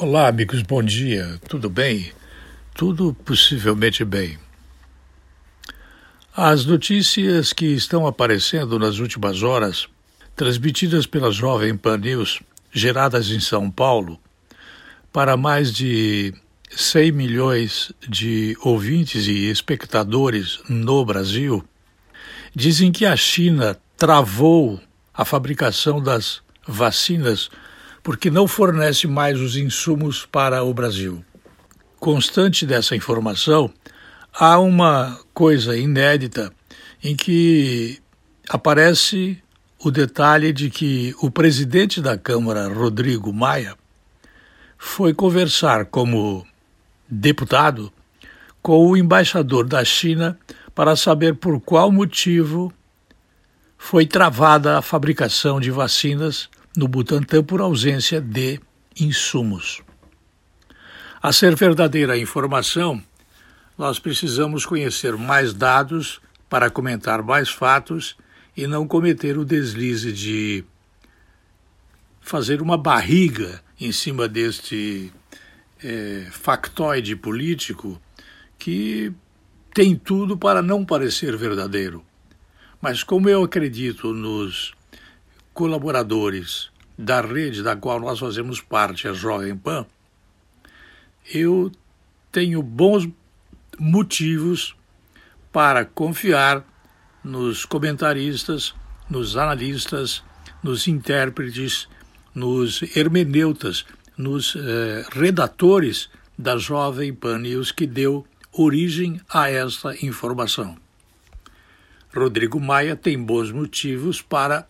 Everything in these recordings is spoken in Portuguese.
Olá, amigos, bom dia. Tudo bem? Tudo possivelmente bem. As notícias que estão aparecendo nas últimas horas, transmitidas pela Jovem Pan News, geradas em São Paulo, para mais de 100 milhões de ouvintes e espectadores no Brasil, dizem que a China travou a fabricação das vacinas porque não fornece mais os insumos para o Brasil. Constante dessa informação, há uma coisa inédita em que aparece o detalhe de que o presidente da Câmara, Rodrigo Maia, foi conversar como deputado com o embaixador da China para saber por qual motivo foi travada a fabricação de vacinas no Butantan por ausência de insumos. A ser verdadeira a informação, nós precisamos conhecer mais dados para comentar mais fatos e não cometer o deslize de fazer uma barriga em cima deste é, factoide político que tem tudo para não parecer verdadeiro. Mas como eu acredito nos colaboradores da rede da qual nós fazemos parte, a Jovem Pan, eu tenho bons motivos para confiar nos comentaristas, nos analistas, nos intérpretes, nos hermeneutas, nos eh, redatores da Jovem Pan News que deu origem a esta informação. Rodrigo Maia tem bons motivos para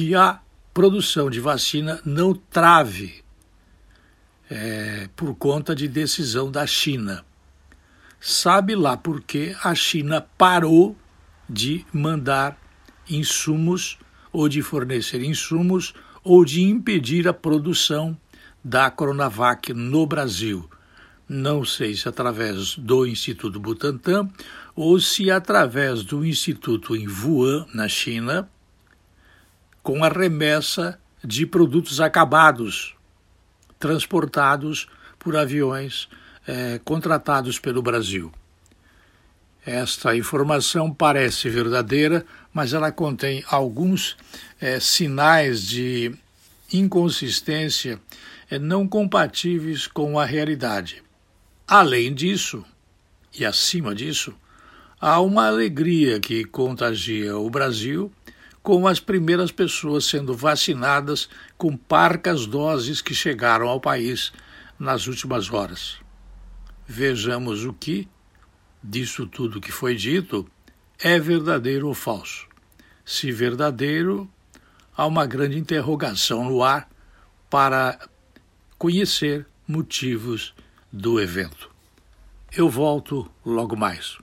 que a produção de vacina não trave é, por conta de decisão da China. Sabe lá por que a China parou de mandar insumos ou de fornecer insumos ou de impedir a produção da Coronavac no Brasil. Não sei se através do Instituto Butantan ou se através do Instituto em Wuhan, na China, com a remessa de produtos acabados transportados por aviões eh, contratados pelo Brasil. Esta informação parece verdadeira, mas ela contém alguns eh, sinais de inconsistência eh, não compatíveis com a realidade. Além disso, e acima disso, há uma alegria que contagia o Brasil com as primeiras pessoas sendo vacinadas com parcas doses que chegaram ao país nas últimas horas. Vejamos o que, disso tudo que foi dito, é verdadeiro ou falso. Se verdadeiro, há uma grande interrogação no ar para conhecer motivos do evento. Eu volto logo mais.